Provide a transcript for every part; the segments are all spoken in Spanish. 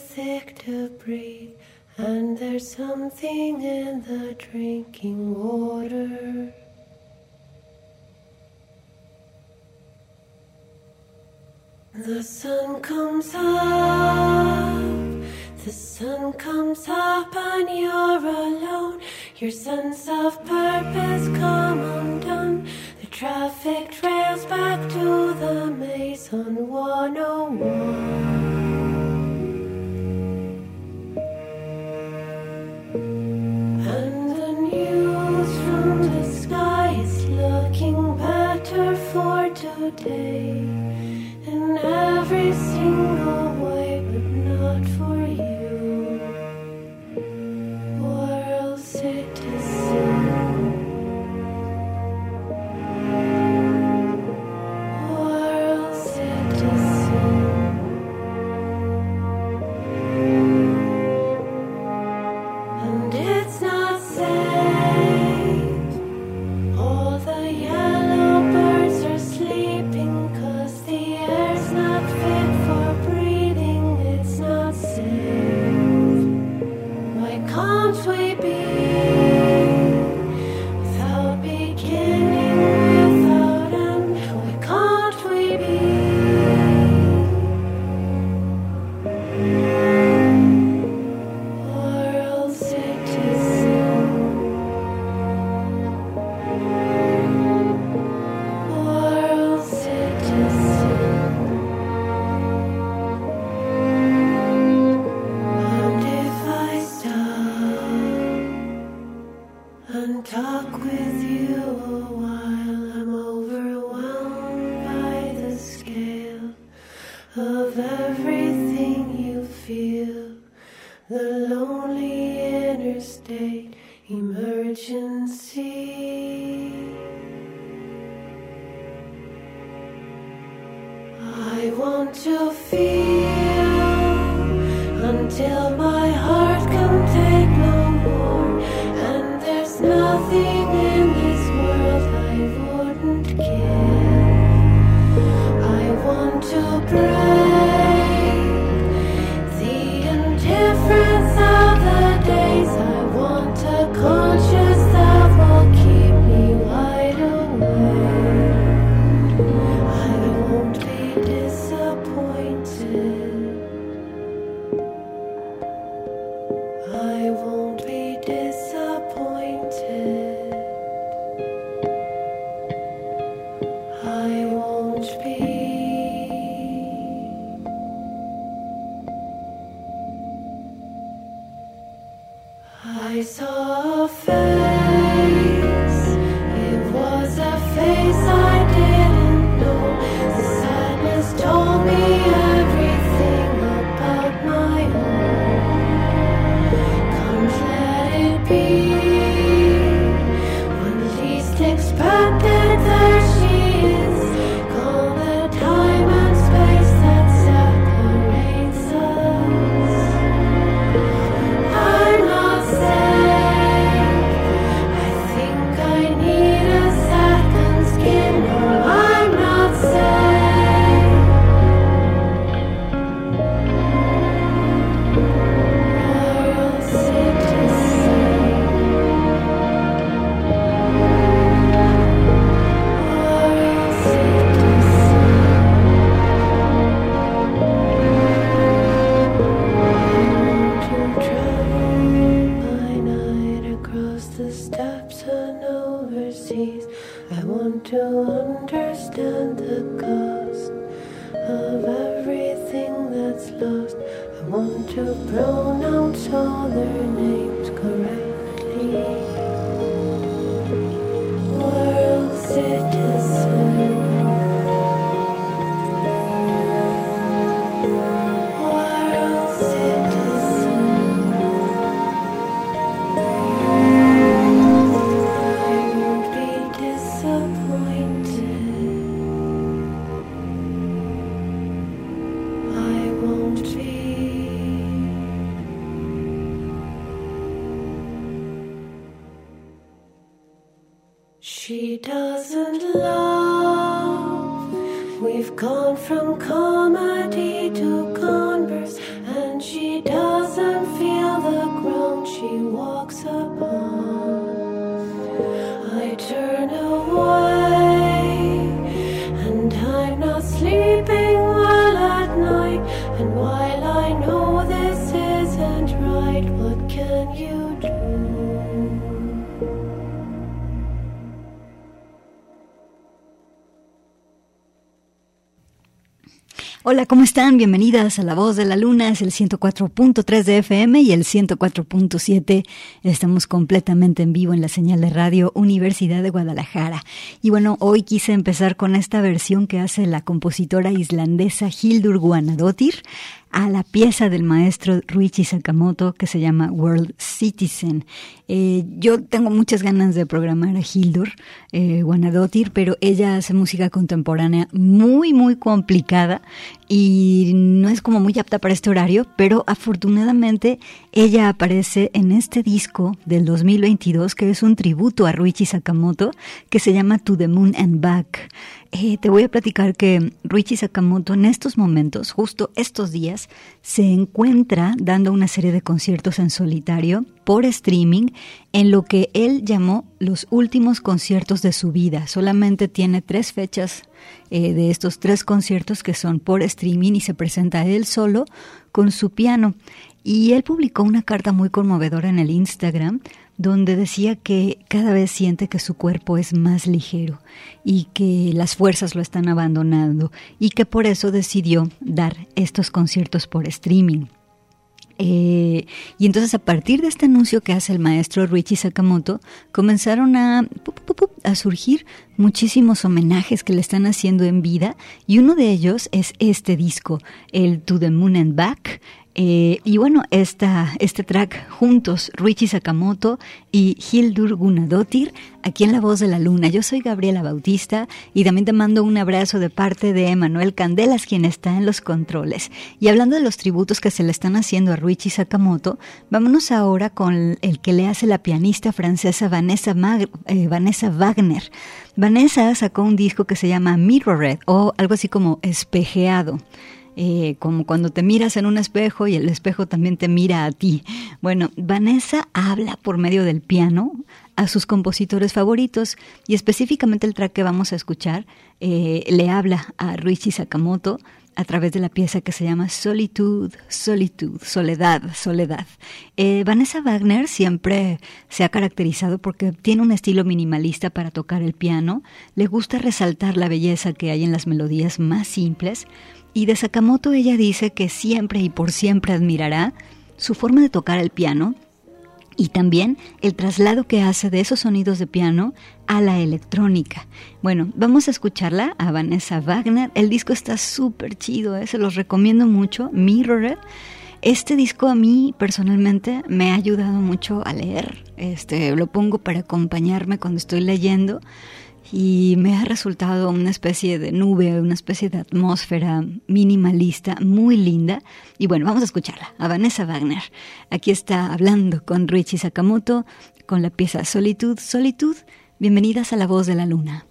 Thick to breathe, and there's something in the drinking water. The sun comes up, the sun comes up, and you're alone. Your sense of purpose come undone. The traffic trails back to the maze on 101. day, and every single my ¿cómo están? Bienvenidas a La Voz de la Luna, es el 104.3 de FM y el 104.7. Estamos completamente en vivo en la señal de radio Universidad de Guadalajara. Y bueno, hoy quise empezar con esta versión que hace la compositora islandesa Hildur Guanadóttir a la pieza del maestro Ruichi Sakamoto que se llama World Citizen. Eh, yo tengo muchas ganas de programar a Hildur eh, Guanadóttir, pero ella hace música contemporánea muy, muy complicada y no es como muy apta para este horario, pero afortunadamente ella aparece en este disco del 2022 que es un tributo a Ruichi Sakamoto que se llama To the Moon and Back. Eh, te voy a platicar que Ruichi Sakamoto en estos momentos, justo estos días, se encuentra dando una serie de conciertos en solitario por streaming en lo que él llamó los últimos conciertos de su vida. Solamente tiene tres fechas eh, de estos tres conciertos que son por streaming y se presenta él solo con su piano. Y él publicó una carta muy conmovedora en el Instagram donde decía que cada vez siente que su cuerpo es más ligero y que las fuerzas lo están abandonando y que por eso decidió dar estos conciertos por streaming. Eh, y entonces a partir de este anuncio que hace el maestro Ruichi Sakamoto, comenzaron a, a surgir muchísimos homenajes que le están haciendo en vida y uno de ellos es este disco, el To the Moon and Back, eh, y bueno, esta, este track juntos, Ruichi Sakamoto y Hildur Gunnadóttir, aquí en La Voz de la Luna. Yo soy Gabriela Bautista y también te mando un abrazo de parte de Emanuel Candelas, quien está en los controles. Y hablando de los tributos que se le están haciendo a Ruichi Sakamoto, vámonos ahora con el que le hace la pianista francesa Vanessa, eh, Wagner. Vanessa sacó un disco que se llama Mirrored o algo así como espejeado. Eh, como cuando te miras en un espejo y el espejo también te mira a ti. Bueno, Vanessa habla por medio del piano a sus compositores favoritos y específicamente el track que vamos a escuchar eh, le habla a Ruichi Sakamoto a través de la pieza que se llama Solitude, Solitude, Soledad, Soledad. Eh, Vanessa Wagner siempre se ha caracterizado porque tiene un estilo minimalista para tocar el piano, le gusta resaltar la belleza que hay en las melodías más simples, y de Sakamoto ella dice que siempre y por siempre admirará su forma de tocar el piano y también el traslado que hace de esos sonidos de piano a la electrónica. Bueno, vamos a escucharla a Vanessa Wagner. El disco está súper chido, ¿eh? se los recomiendo mucho. Mirror. Este disco a mí personalmente me ha ayudado mucho a leer. Este, lo pongo para acompañarme cuando estoy leyendo y me ha resultado una especie de nube, una especie de atmósfera minimalista muy linda. Y bueno, vamos a escucharla, a Vanessa Wagner. Aquí está hablando con Richie Sakamoto con la pieza Solitud, Solitud. Bienvenidas a La Voz de la Luna.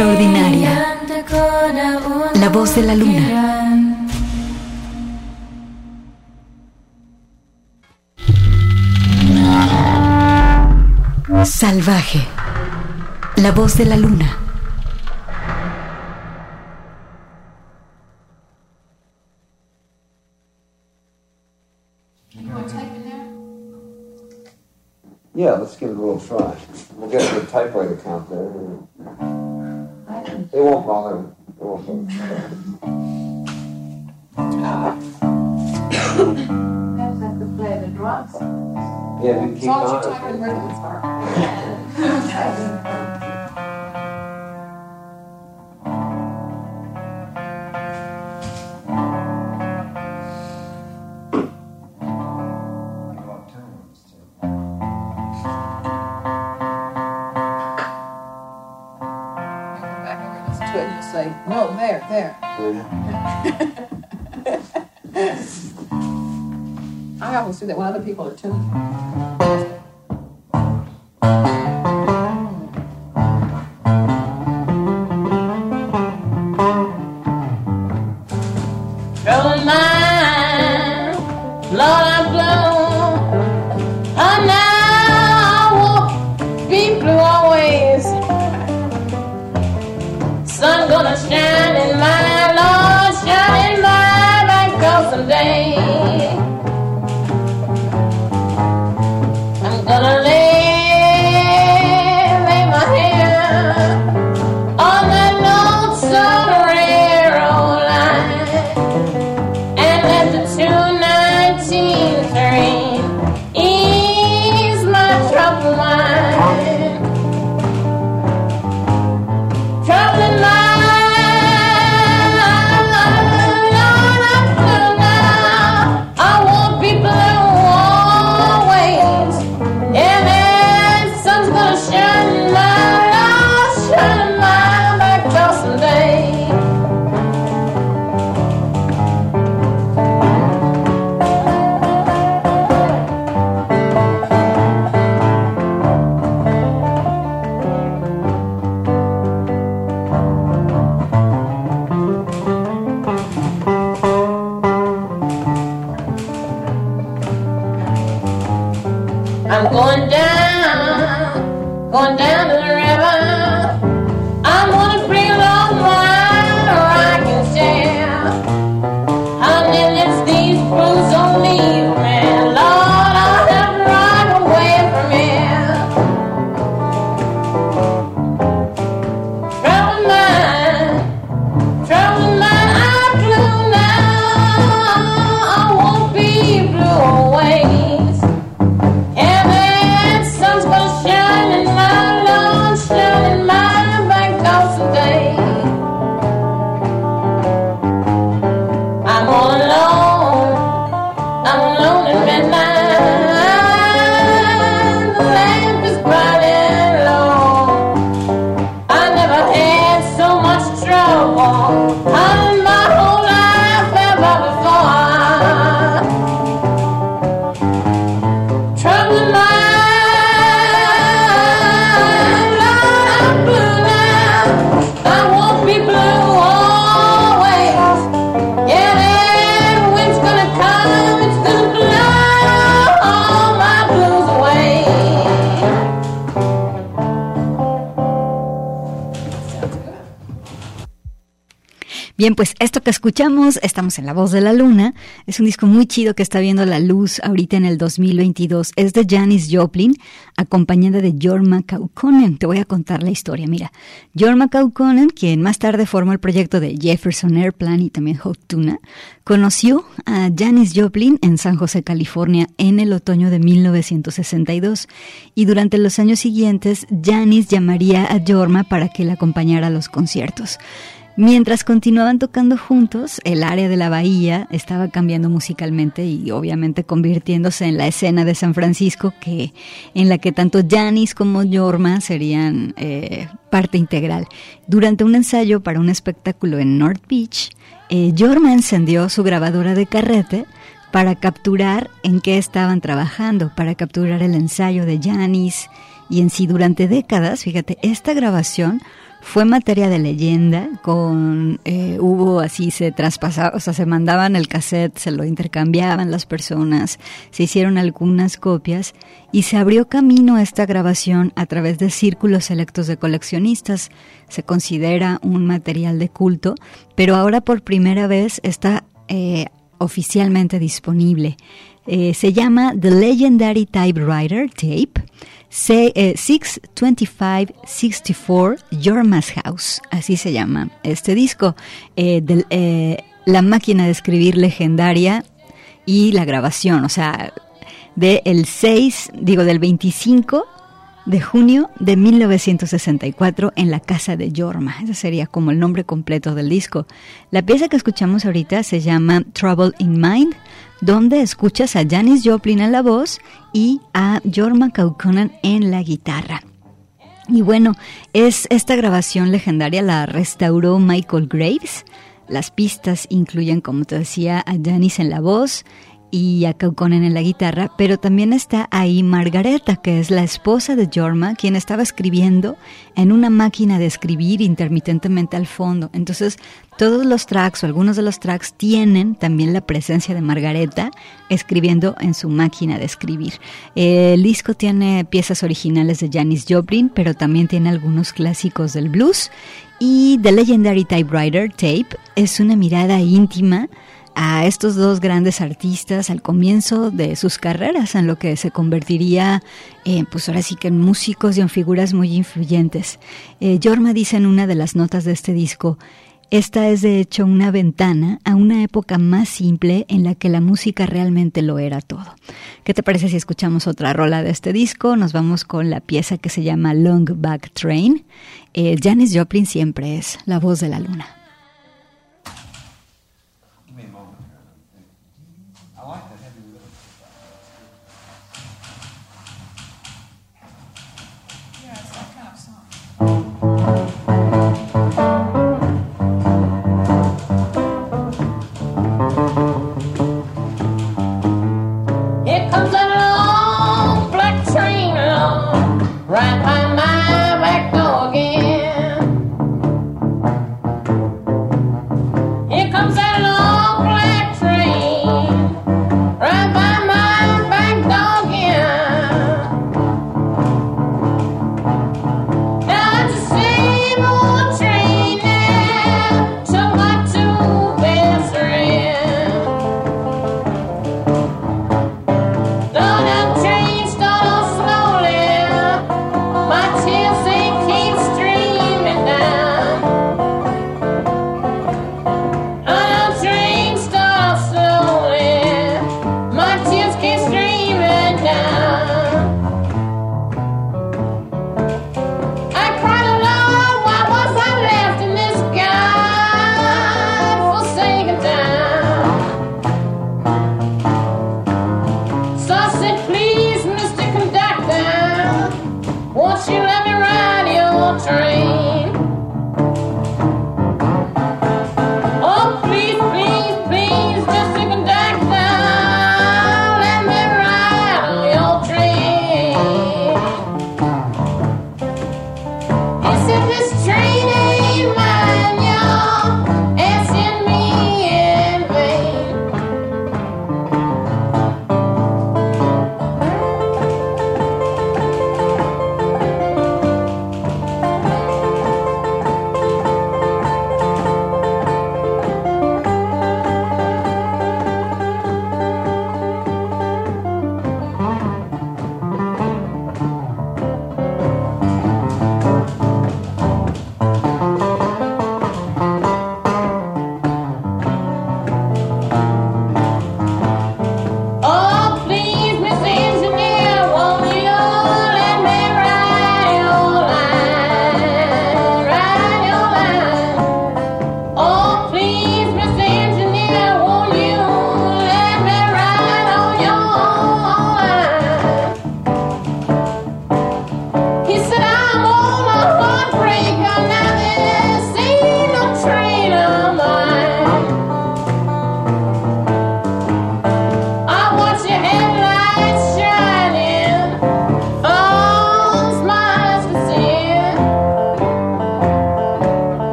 Extraordinaria. La voz de la luna. Salvaje. La voz de la luna. Yeah, let's give it a little try. We'll get the typewriter count there. It won't bother. It won't bother. have to play the drums. Yeah, we As keep long as on. you type in rhythms are. There. I always do that when other people are tuning. Bien, pues esto que escuchamos, estamos en La Voz de la Luna, es un disco muy chido que está viendo la luz ahorita en el 2022. Es de Janis Joplin, acompañada de Jorma Kaukonen. Te voy a contar la historia. Mira, Jorma Kaukonen, quien más tarde formó el proyecto de Jefferson Airplane y también Hot Tuna, conoció a Janis Joplin en San José, California, en el otoño de 1962. Y durante los años siguientes, Janis llamaría a Jorma para que la acompañara a los conciertos. Mientras continuaban tocando juntos, el área de la bahía estaba cambiando musicalmente y obviamente convirtiéndose en la escena de San Francisco que en la que tanto Janis como Jorma serían eh, parte integral. Durante un ensayo para un espectáculo en North Beach, eh, Jorma encendió su grabadora de carrete para capturar en qué estaban trabajando, para capturar el ensayo de Janis y en sí durante décadas, fíjate, esta grabación fue materia de leyenda, con eh, hubo así, se traspasaba, o sea, se mandaban el cassette, se lo intercambiaban las personas, se hicieron algunas copias y se abrió camino a esta grabación a través de círculos selectos de coleccionistas. Se considera un material de culto, pero ahora por primera vez está eh, oficialmente disponible. Eh, se llama The Legendary Typewriter Tape. C- eh, 62564 Jorma's House, así se llama este disco, eh, eh, la máquina de escribir legendaria y la grabación, o sea, del 6, digo, del 25 de junio de 1964 en la casa de Jorma. Ese sería como el nombre completo del disco. La pieza que escuchamos ahorita se llama Trouble in Mind, donde escuchas a Janis Joplin en la voz y a Jorma Kaukonen en la guitarra. Y bueno, es esta grabación legendaria la restauró Michael Graves. Las pistas incluyen, como te decía, a Janis en la voz y a Kaukonen en la guitarra, pero también está ahí Margareta, que es la esposa de Jorma, quien estaba escribiendo en una máquina de escribir intermitentemente al fondo. Entonces, todos los tracks o algunos de los tracks tienen también la presencia de Margareta escribiendo en su máquina de escribir. El disco tiene piezas originales de Janis Joplin, pero también tiene algunos clásicos del blues. Y The Legendary Typewriter Tape es una mirada íntima a estos dos grandes artistas al comienzo de sus carreras, en lo que se convertiría, eh, pues ahora sí que en músicos y en figuras muy influyentes. Eh, Jorma dice en una de las notas de este disco, esta es de hecho una ventana a una época más simple en la que la música realmente lo era todo. ¿Qué te parece si escuchamos otra rola de este disco? Nos vamos con la pieza que se llama Long Back Train. Eh, Janis Joplin siempre es la voz de la luna.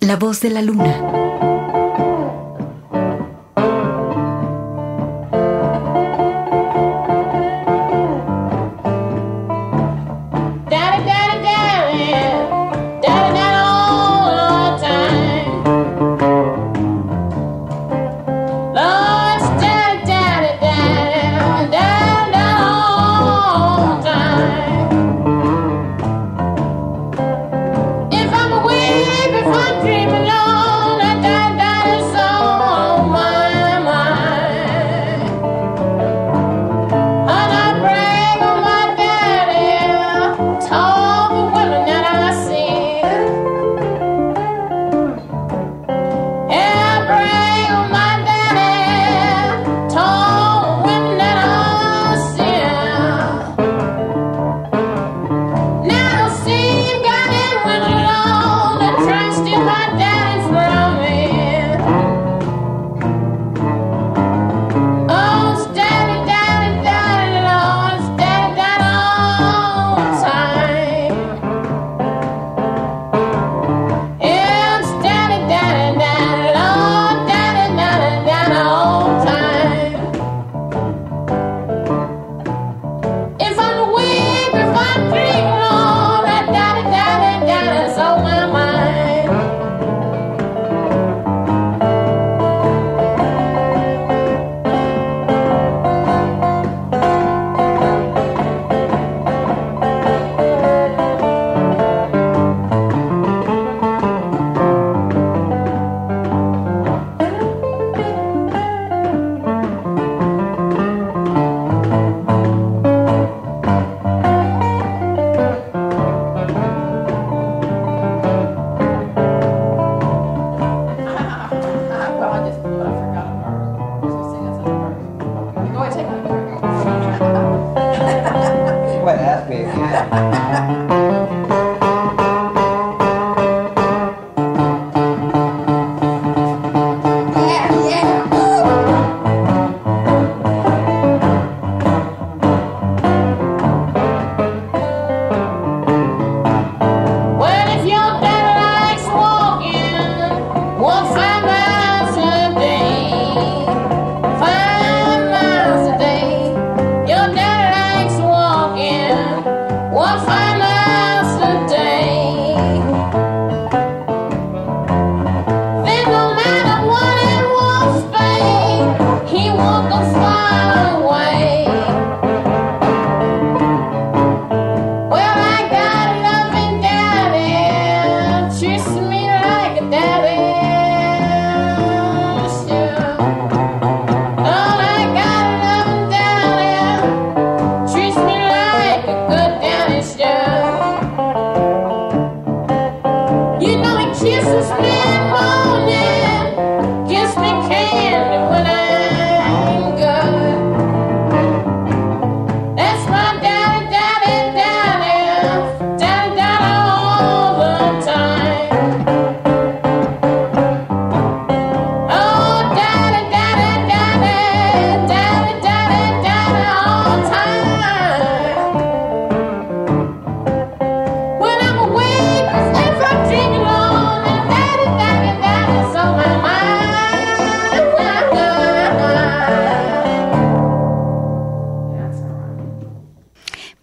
La voz de la luna.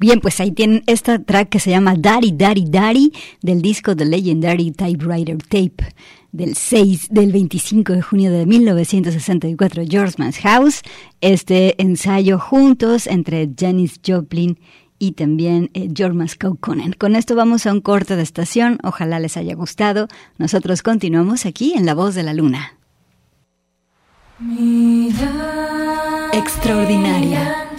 Bien, pues ahí tienen esta track que se llama Daddy, Daddy, Daddy del disco The Legendary Typewriter Tape del 6 del 25 de junio de 1964, George Man's House, este ensayo juntos entre Janis Joplin y también eh, Jormas Kaukonen. Con esto vamos a un corte de estación, ojalá les haya gustado. Nosotros continuamos aquí en La Voz de la Luna. Extraordinaria.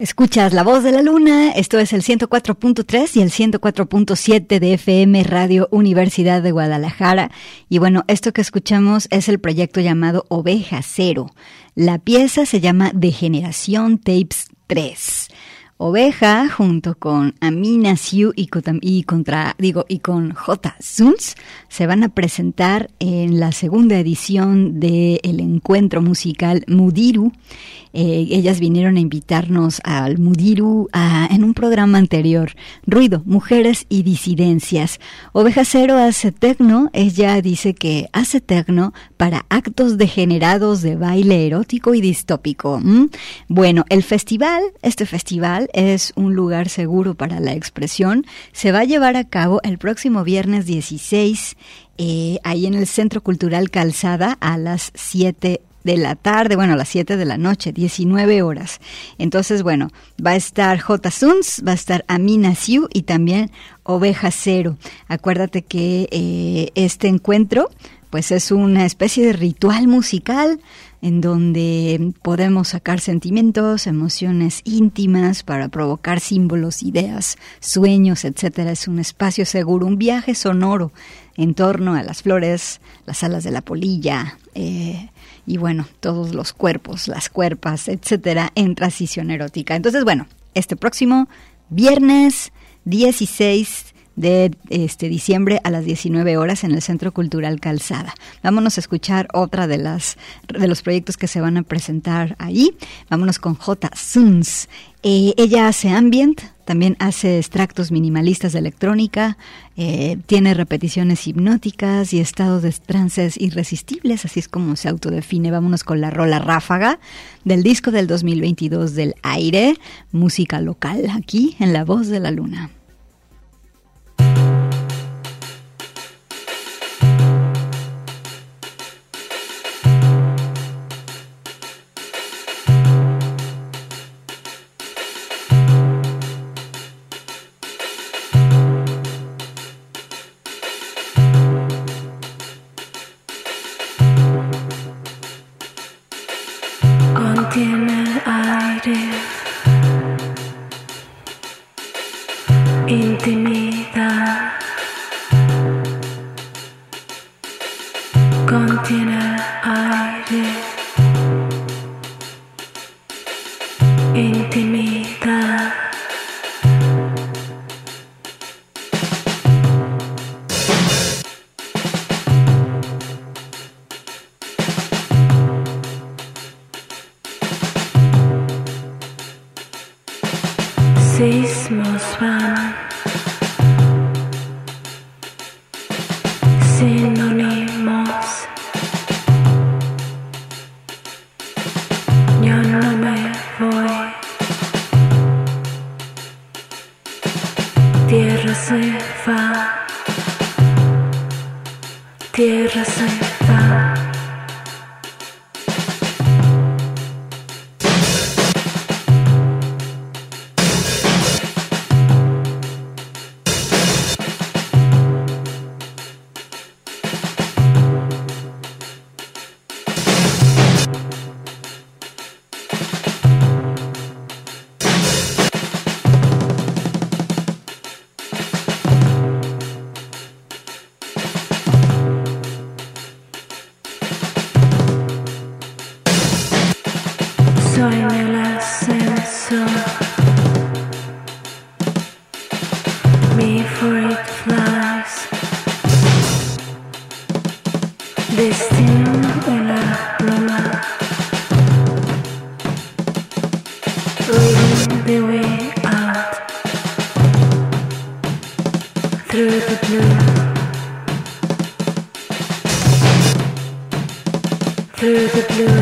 Escuchas La Voz de la Luna, esto es el 104.3 y el 104.7 de FM Radio Universidad de Guadalajara. Y bueno, esto que escuchamos es el proyecto llamado Oveja Cero. La pieza se llama Degeneración Tapes 3. Oveja, junto con Amina Siu y, contra, digo, y con J. Zuns, se van a presentar en la segunda edición del encuentro musical Mudiru eh, ellas vinieron a invitarnos al Mudiru en un programa anterior, Ruido, Mujeres y Disidencias. Oveja Cero hace tecno, ella dice que hace tecno para actos degenerados de baile erótico y distópico. Bueno, el festival, este festival es un lugar seguro para la expresión, se va a llevar a cabo el próximo viernes 16 eh, ahí en el Centro Cultural Calzada a las 7 de la tarde, bueno, a las 7 de la noche, 19 horas. Entonces, bueno, va a estar J. Suns, va a estar Amina Siu y también Oveja Cero. Acuérdate que eh, este encuentro, pues es una especie de ritual musical en donde podemos sacar sentimientos, emociones íntimas para provocar símbolos, ideas, sueños, etcétera. Es un espacio seguro, un viaje sonoro en torno a las flores, las alas de la polilla, eh, y bueno, todos los cuerpos, las cuerpas, etcétera, en transición erótica. Entonces, bueno, este próximo viernes 16 de este diciembre a las 19 horas en el Centro Cultural Calzada. Vámonos a escuchar otra de las de los proyectos que se van a presentar allí. Vámonos con J. Suns. Eh, ella hace ambient, también hace extractos minimalistas de electrónica, eh, tiene repeticiones hipnóticas y estados de trances irresistibles, así es como se autodefine. Vámonos con la rola ráfaga del disco del 2022 del aire, música local aquí en La Voz de la Luna. through the blue.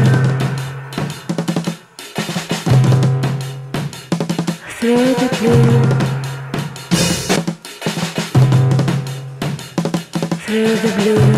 Through the blue. Through the blue.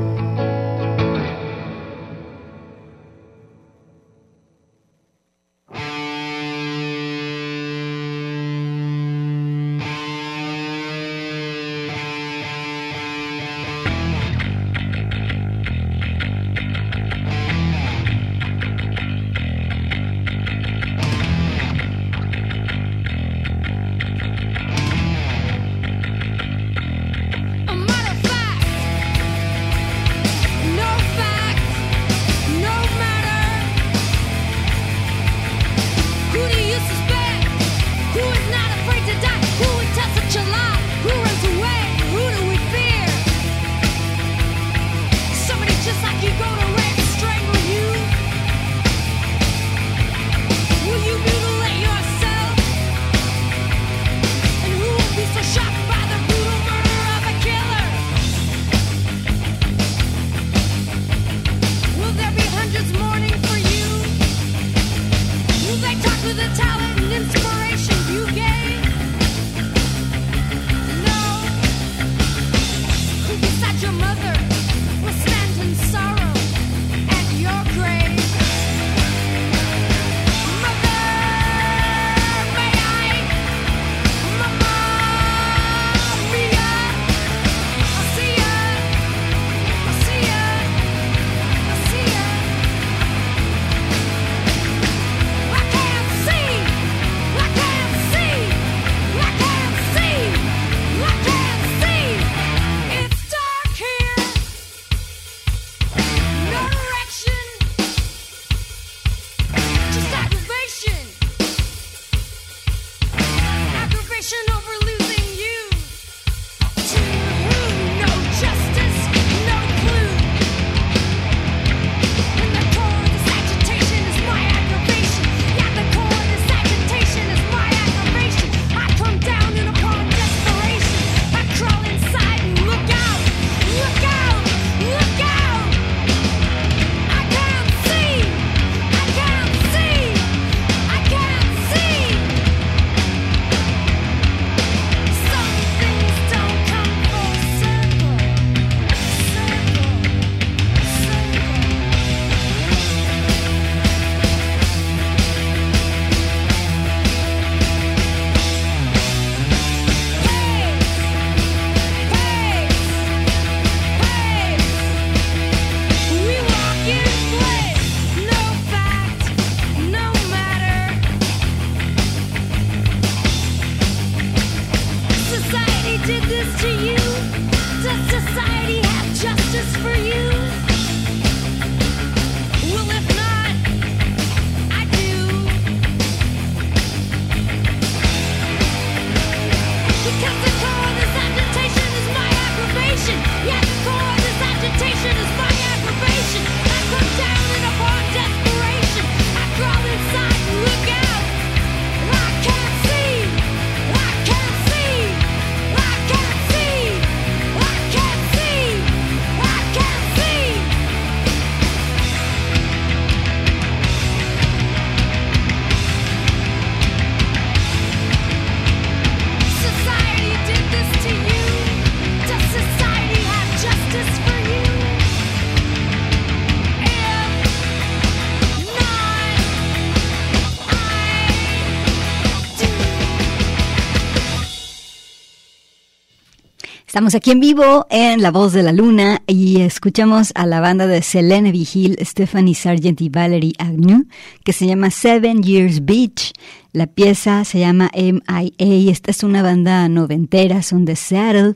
Estamos aquí en vivo en La Voz de la Luna y escuchamos a la banda de Selene Vigil, Stephanie Sargent y Valerie Agnew, que se llama Seven Years Beach. La pieza se llama MIA. Esta es una banda noventera, son de Seattle.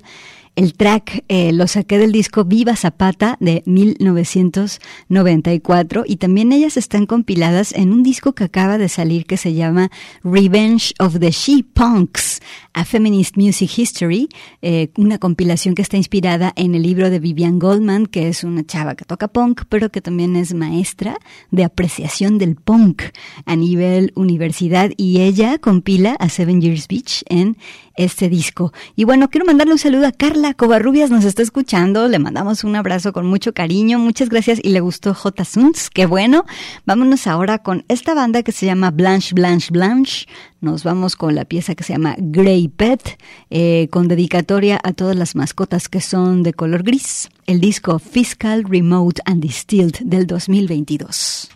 El track eh, lo saqué del disco Viva Zapata de 1994 y también ellas están compiladas en un disco que acaba de salir que se llama Revenge of the She Punks, a Feminist Music History, eh, una compilación que está inspirada en el libro de Vivian Goldman, que es una chava que toca punk, pero que también es maestra de apreciación del punk a nivel universidad. Y ella compila a Seven Years Beach en este disco. Y bueno, quiero mandarle un saludo a Carla Covarrubias, nos está escuchando, le mandamos un abrazo con mucho cariño, muchas gracias y le gustó J. Suns, qué bueno. Vámonos ahora con esta banda que se llama Blanche, Blanche, Blanche. Nos vamos con la pieza que se llama Grey Pet, eh, con dedicatoria a todas las mascotas que son de color gris. El disco Fiscal, Remote and Distilled del 2022.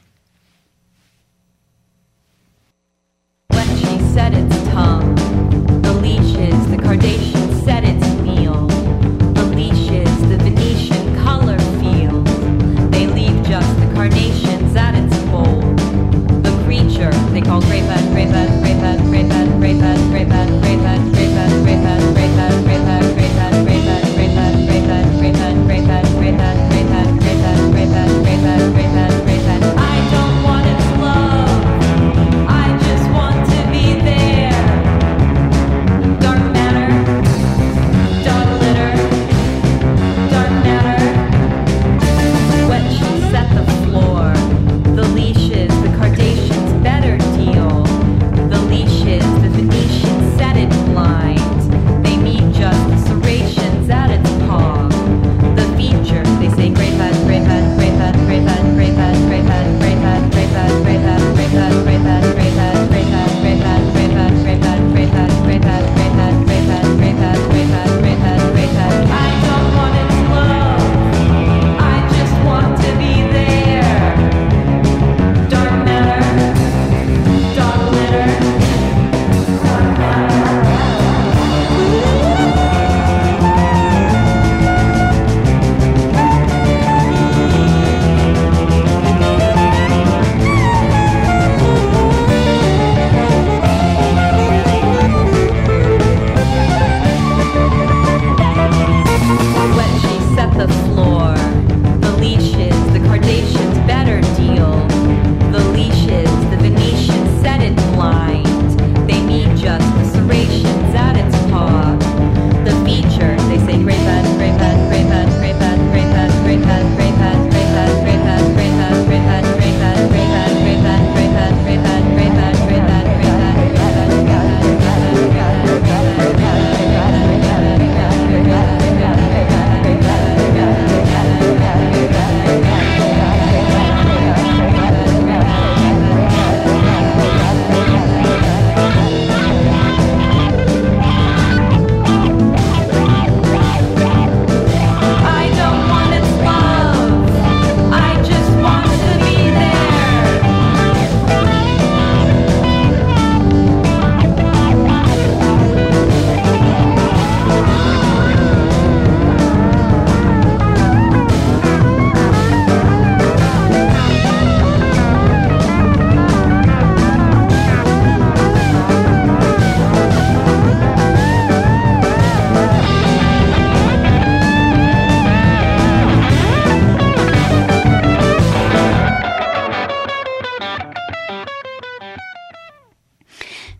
When she set its the Set its meal. The the Venetian color field. They leave just the carnations at its bowl. The creature they call Grey Pet,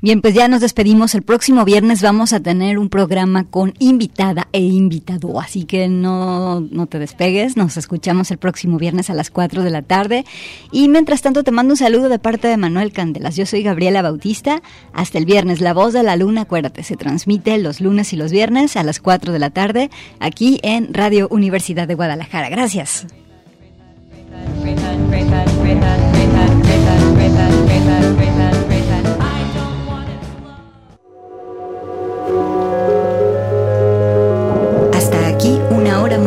Bien, pues ya nos despedimos. El próximo viernes vamos a tener un programa con invitada e invitado, así que no, no te despegues. Nos escuchamos el próximo viernes a las 4 de la tarde. Y mientras tanto te mando un saludo de parte de Manuel Candelas. Yo soy Gabriela Bautista. Hasta el viernes, La Voz de la Luna, acuérdate, se transmite los lunes y los viernes a las 4 de la tarde aquí en Radio Universidad de Guadalajara. Gracias.